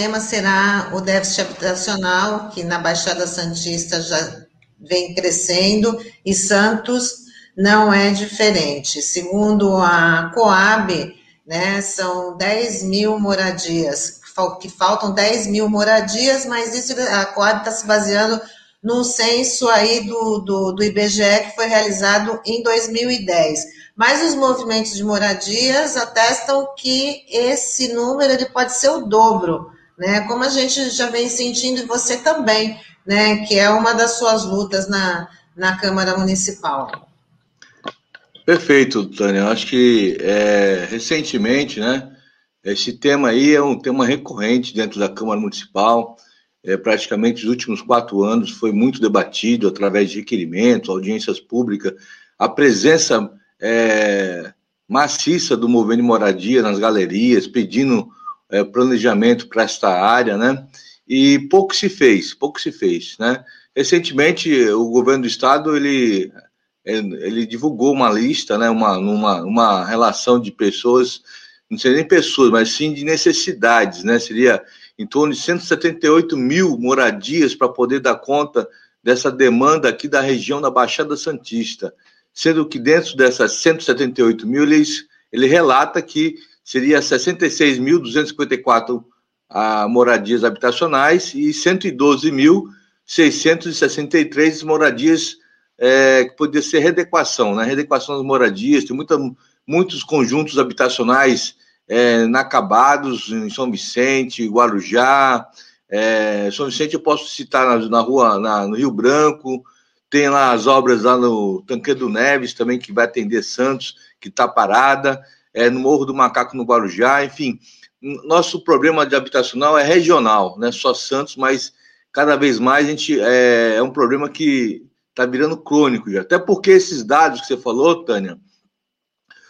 tema será o déficit habitacional, que na Baixada Santista já vem crescendo, e Santos não é diferente. Segundo a Coab, né, são 10 mil moradias, que faltam 10 mil moradias, mas isso a Coab está se baseando no censo aí do, do, do IBGE que foi realizado em 2010. Mas os movimentos de moradias atestam que esse número ele pode ser o dobro, né? Como a gente já vem sentindo, e você também, né? Que é uma das suas lutas na, na Câmara Municipal. Perfeito, Tânia. Acho que é, recentemente, né? Esse tema aí é um tema recorrente dentro da Câmara Municipal. É, praticamente os últimos quatro anos foi muito debatido através de requerimentos, audiências públicas, a presença é, maciça do movimento de moradia nas galerias, pedindo é, planejamento para esta área, né? E pouco se fez, pouco se fez, né? Recentemente, o governo do estado ele ele divulgou uma lista, né, uma, uma, uma relação de pessoas, não seria nem pessoas, mas sim de necessidades, né, seria em torno de 178 mil moradias para poder dar conta dessa demanda aqui da região da Baixada Santista, sendo que dentro dessas 178 mil, ele, ele relata que seria 66.254 ah, moradias habitacionais e 112.663 moradias é, que poderia ser redequação, né? Redequação das moradias, tem muita, muitos conjuntos habitacionais é, inacabados em São Vicente, Guarujá. É, São Vicente eu posso citar na, na rua, na, no Rio Branco, tem lá as obras lá no Tanquedo Neves também, que vai atender Santos, que está parada, é, no Morro do Macaco, no Guarujá, enfim. Nosso problema de habitacional é regional, não é só Santos, mas cada vez mais a gente é, é um problema que está virando crônico já. Até porque esses dados que você falou, Tânia,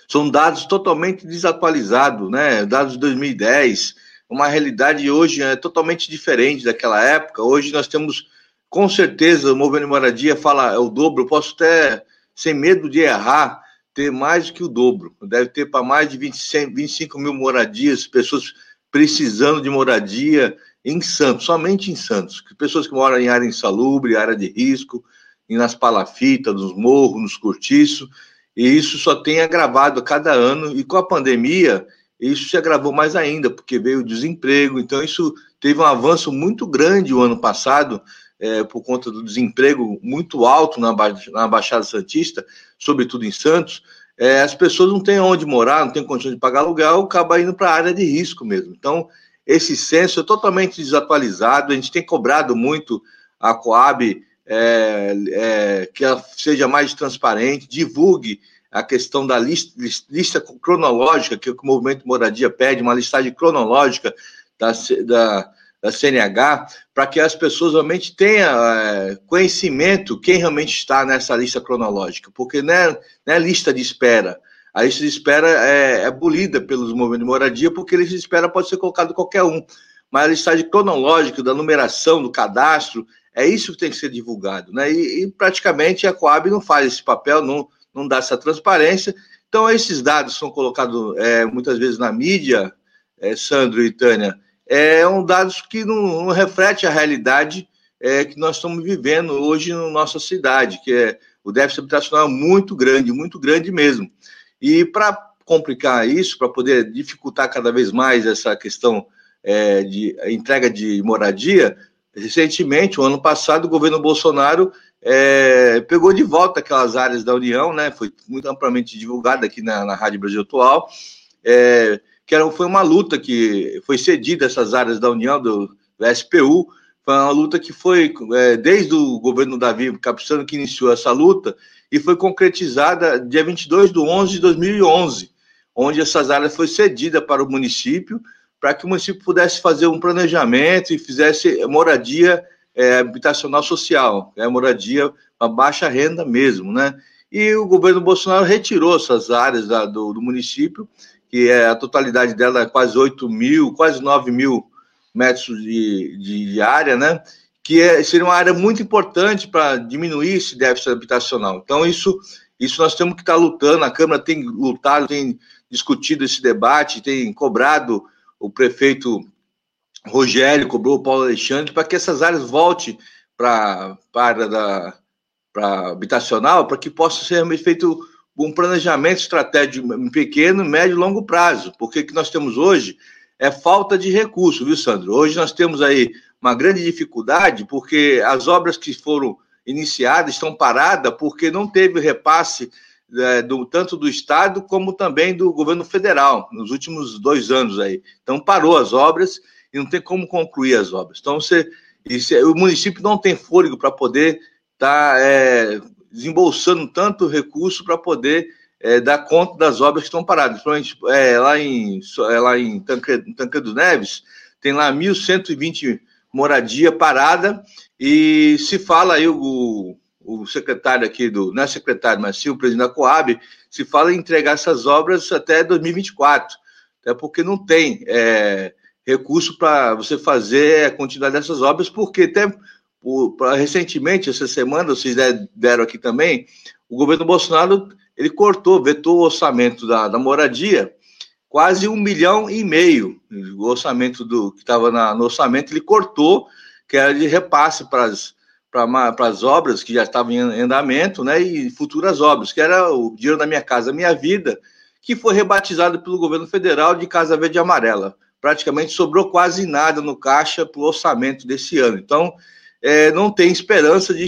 são dados totalmente desatualizados, né? Dados de 2010, uma realidade hoje é totalmente diferente daquela época. Hoje nós temos, com certeza, o movimento de moradia fala é o dobro. Eu posso até, sem medo de errar, ter mais que o dobro. Deve ter para mais de 20, 25 mil moradias, pessoas precisando de moradia em Santos, somente em Santos. Pessoas que moram em área insalubre, área de risco, nas palafitas, nos morros, nos cortiços, e isso só tem agravado a cada ano, e com a pandemia, isso se agravou mais ainda, porque veio o desemprego, então isso teve um avanço muito grande o ano passado, é, por conta do desemprego muito alto na, ba na Baixada Santista, sobretudo em Santos, é, as pessoas não têm onde morar, não têm condições de pagar aluguel, acaba indo para a área de risco mesmo. Então, esse censo é totalmente desatualizado, a gente tem cobrado muito a Coab é, é, que ela seja mais transparente, divulgue a questão da lista, lista cronológica que o movimento Moradia pede, uma listagem cronológica da, da, da CNH, para que as pessoas realmente tenham é, conhecimento quem realmente está nessa lista cronológica, porque não é, não é lista de espera. A lista de espera é, é abolida pelos movimentos de moradia, porque a lista de espera pode ser colocado qualquer um. Mas a listagem cronológica da numeração do cadastro é isso que tem que ser divulgado, né? E, e praticamente a Coab não faz esse papel, não, não dá essa transparência. Então, esses dados são colocados é, muitas vezes na mídia, é, Sandro e Tânia, é um dados que não, não reflete a realidade é, que nós estamos vivendo hoje na nossa cidade, que é o déficit habitacional é muito grande, muito grande mesmo. E para complicar isso, para poder dificultar cada vez mais essa questão é, de entrega de moradia, recentemente, o ano passado, o governo Bolsonaro é, pegou de volta aquelas áreas da União, né? Foi muito amplamente divulgada aqui na, na Rádio Brasil Atual, é, que era, foi uma luta que foi cedida essas áreas da União, do, SPU, foi uma luta que foi é, desde o governo Davi Capistrano que iniciou essa luta e foi concretizada dia 22 de 11 de 2011, onde essas áreas foi cedida para o município, para que o município pudesse fazer um planejamento e fizesse moradia é, habitacional social, é moradia a baixa renda mesmo, né? E o governo Bolsonaro retirou essas áreas da, do, do, município, que é a totalidade dela é quase 8 mil, quase 9 mil metros de, de, de área, né? Que é, seria uma área muito importante para diminuir esse déficit habitacional. Então, isso, isso nós temos que estar lutando, a Câmara tem lutado, tem discutido esse debate, tem cobrado o prefeito Rogério, cobrou o Paulo Alexandre, para que essas áreas voltem para a área da habitacional, para que possa ser feito um planejamento estratégico em pequeno, médio e longo prazo, porque o que nós temos hoje é falta de recurso, viu, Sandro? Hoje nós temos aí uma grande dificuldade, porque as obras que foram iniciadas estão paradas porque não teve repasse é, do, tanto do Estado como também do governo federal nos últimos dois anos aí. Então parou as obras e não tem como concluir as obras. Então você, o município não tem fôlego para poder estar tá, é, desembolsando tanto recurso para poder é, dar conta das obras que estão paradas. Principalmente é, lá em, é, lá em Tancredo Neves, tem lá 1.120 moradia parada e se fala aí o, o secretário aqui do, não é secretário, mas sim o presidente da Coab, se fala em entregar essas obras até 2024, até porque não tem é, recurso para você fazer a quantidade dessas obras, porque até por, recentemente, essa semana, vocês deram aqui também, o governo Bolsonaro ele cortou, vetou o orçamento da, da moradia, quase um milhão e meio. O orçamento do que estava no orçamento, ele cortou, que era de repasse para as para as obras que já estavam em andamento, né, e futuras obras, que era o dinheiro da minha casa, minha vida, que foi rebatizado pelo governo federal de Casa Verde e Amarela. Praticamente sobrou quase nada no caixa para o orçamento desse ano. Então, é, não tem esperança de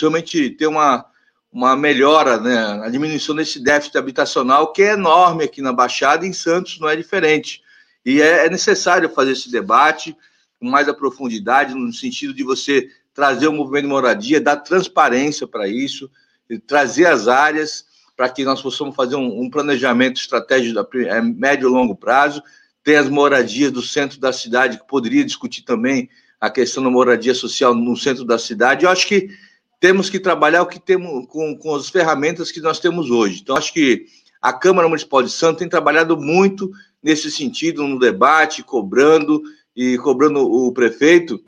realmente ter uma, uma melhora, né, a diminuição desse déficit habitacional, que é enorme aqui na Baixada, e em Santos não é diferente. E é, é necessário fazer esse debate com mais a profundidade, no sentido de você trazer o movimento de moradia, dar transparência para isso, trazer as áreas para que nós possamos fazer um, um planejamento estratégico a é, médio e longo prazo, ter as moradias do centro da cidade, que poderia discutir também a questão da moradia social no centro da cidade. Eu acho que temos que trabalhar o que temos com, com as ferramentas que nós temos hoje. Então, acho que a Câmara Municipal de Santos tem trabalhado muito nesse sentido, no debate, cobrando e cobrando o prefeito.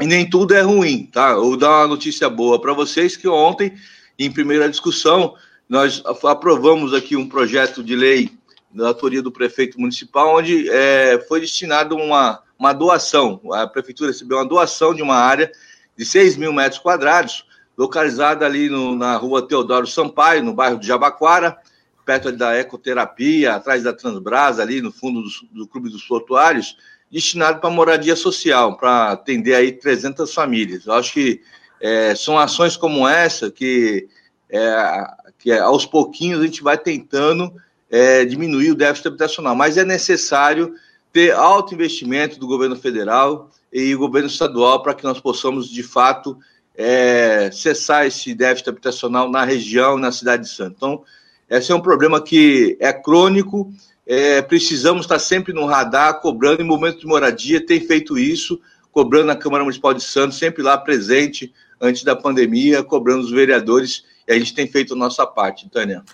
E nem tudo é ruim, tá? vou dar uma notícia boa para vocês que ontem, em primeira discussão, nós aprovamos aqui um projeto de lei da autoria do prefeito municipal, onde é, foi destinado uma uma doação. A prefeitura recebeu uma doação de uma área de 6 mil metros quadrados, localizada ali no, na rua Teodoro Sampaio, no bairro de Jabaquara, perto da ecoterapia, atrás da Transbrasa, ali no fundo do, do Clube dos Portuários, destinado para moradia social, para atender aí 300 famílias. Eu acho que é, são ações como essa que, é, que aos pouquinhos a gente vai tentando é, diminuir o déficit habitacional, mas é necessário ter alto investimento do governo federal e governo estadual para que nós possamos, de fato, é, cessar esse déficit habitacional na região, na cidade de Santos. Então, esse é um problema que é crônico, é, precisamos estar sempre no radar, cobrando em momento de moradia, tem feito isso, cobrando na Câmara Municipal de Santos, sempre lá presente, antes da pandemia, cobrando os vereadores, e a gente tem feito a nossa parte, Tânia.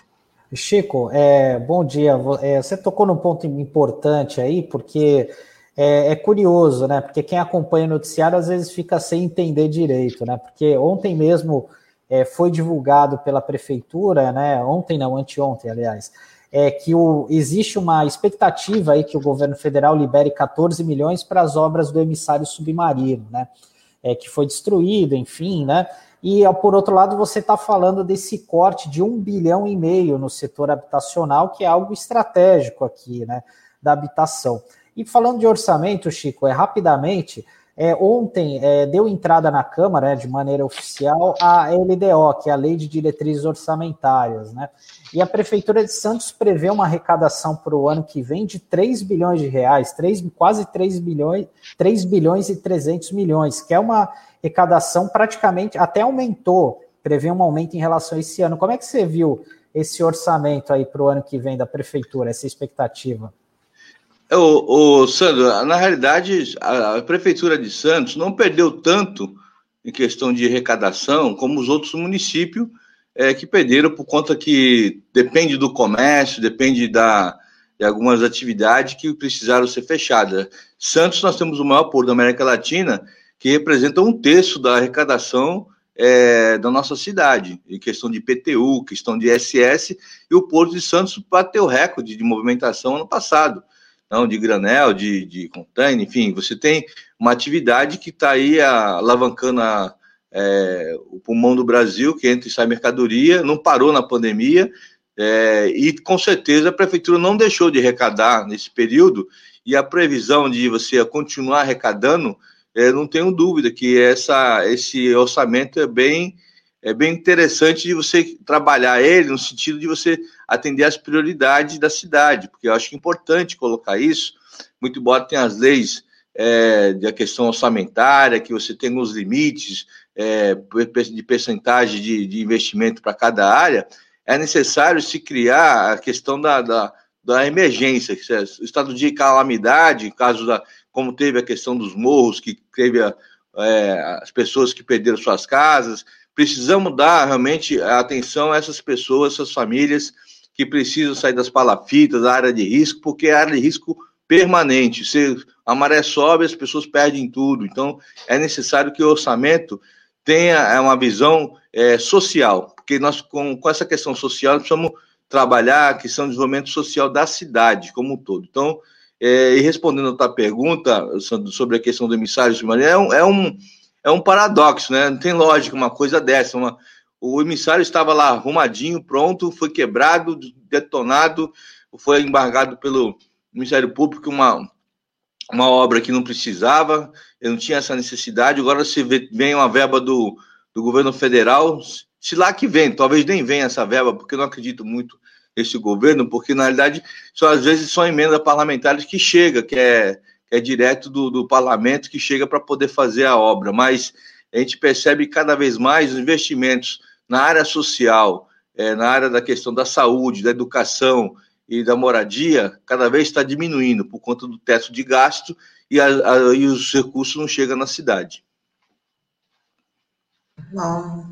Chico, é, bom dia. É, você tocou num ponto importante aí, porque é, é, curioso, né? Porque quem acompanha o noticiário às vezes fica sem entender direito, né? Porque ontem mesmo é, foi divulgado pela prefeitura, né? Ontem não, anteontem, aliás, é que o, existe uma expectativa aí que o governo federal libere 14 milhões para as obras do emissário submarino, né? É, que foi destruído, enfim, né? E, por outro lado, você está falando desse corte de um bilhão e meio no setor habitacional, que é algo estratégico aqui, né, da habitação. E falando de orçamento, Chico, é rapidamente, é, ontem é, deu entrada na Câmara, né, de maneira oficial, a LDO, que é a Lei de Diretrizes Orçamentárias, né? E a Prefeitura de Santos prevê uma arrecadação para o ano que vem de 3 bilhões de reais, 3, quase 3 bilhões, 3 bilhões e 300 milhões, que é uma arrecadação praticamente até aumentou, prevê um aumento em relação a esse ano. Como é que você viu esse orçamento aí para o ano que vem da Prefeitura, essa expectativa? O, o Sandro, na realidade, a, a, Prefeitura de Santos não perdeu tanto em questão de arrecadação como os outros municípios é, que perderam por conta que depende do comércio, depende da, de algumas atividades que precisaram ser fechadas. Santos, nós temos o maior porto da América Latina, que representa um terço da arrecadação é, da nossa cidade, em questão de IPTU, questão de SS, e o Porto de Santos bateu recorde de movimentação ano passado. Não, de granel, de, de container, enfim, você tem uma atividade que está aí alavancando a, é, o pulmão do Brasil, que entra e sai mercadoria, não parou na pandemia, é, e com certeza a prefeitura não deixou de arrecadar nesse período, e a previsão de você continuar arrecadando, é, não tenho dúvida que essa, esse orçamento é bem, é bem interessante de você trabalhar ele no sentido de você atender às prioridades da cidade, porque eu acho importante colocar isso, muito embora tenha as leis é, da questão orçamentária, que você tem os limites é, de percentagem de, de investimento para cada área, é necessário se criar a questão da, da, da emergência, que é o estado de calamidade, caso da, como teve a questão dos morros, que teve a, é, as pessoas que perderam suas casas. Precisamos dar realmente atenção a essas pessoas, essas famílias que precisam sair das palafitas, da área de risco, porque é área de risco permanente. Se a maré sobe, as pessoas perdem tudo. Então, é necessário que o orçamento tenha é, uma visão é, social, porque nós, com, com essa questão social, precisamos trabalhar a questão do desenvolvimento social da cidade como um todo. Então, é, e respondendo a tua pergunta sobre a questão do emissário é um, é um, é um paradoxo, né? Não tem lógica uma coisa dessa. Uma, o emissário estava lá arrumadinho, pronto, foi quebrado, detonado, foi embargado pelo Ministério Público uma, uma obra que não precisava, eu não tinha essa necessidade. Agora se vem uma verba do, do governo federal, se lá que vem, talvez nem venha essa verba, porque eu não acredito muito esse governo, porque na realidade só às vezes são emendas parlamentares que chega, que é, é direto do, do parlamento que chega para poder fazer a obra, mas a gente percebe cada vez mais os investimentos na área social, é, na área da questão da saúde, da educação e da moradia, cada vez está diminuindo por conta do teto de gasto e, a, a, e os recursos não chegam na cidade. Bom,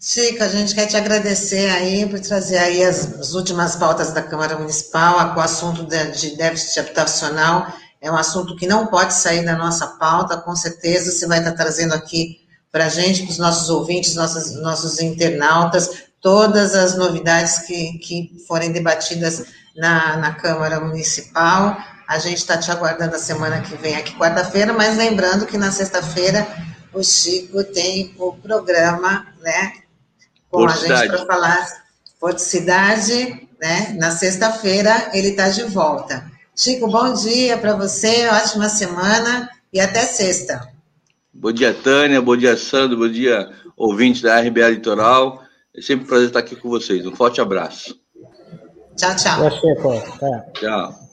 Chico, a gente quer te agradecer aí por trazer aí as, as últimas pautas da Câmara Municipal, com o assunto de, de déficit habitacional, é um assunto que não pode sair da nossa pauta, com certeza você vai estar trazendo aqui para a gente, para os nossos ouvintes, nossos, nossos internautas, todas as novidades que, que forem debatidas na, na Câmara Municipal. A gente está te aguardando a semana que vem aqui, quarta-feira, mas lembrando que na sexta-feira o Chico tem o programa, né, com a gente para falar Porto Cidade, né? Na sexta-feira ele está de volta. Chico, bom dia para você, ótima semana e até sexta. Bom dia, Tânia, bom dia, Sandro, bom dia, ouvintes da RBA Litoral. É sempre um prazer estar aqui com vocês. Um forte abraço. Tchau, tchau. Tchau.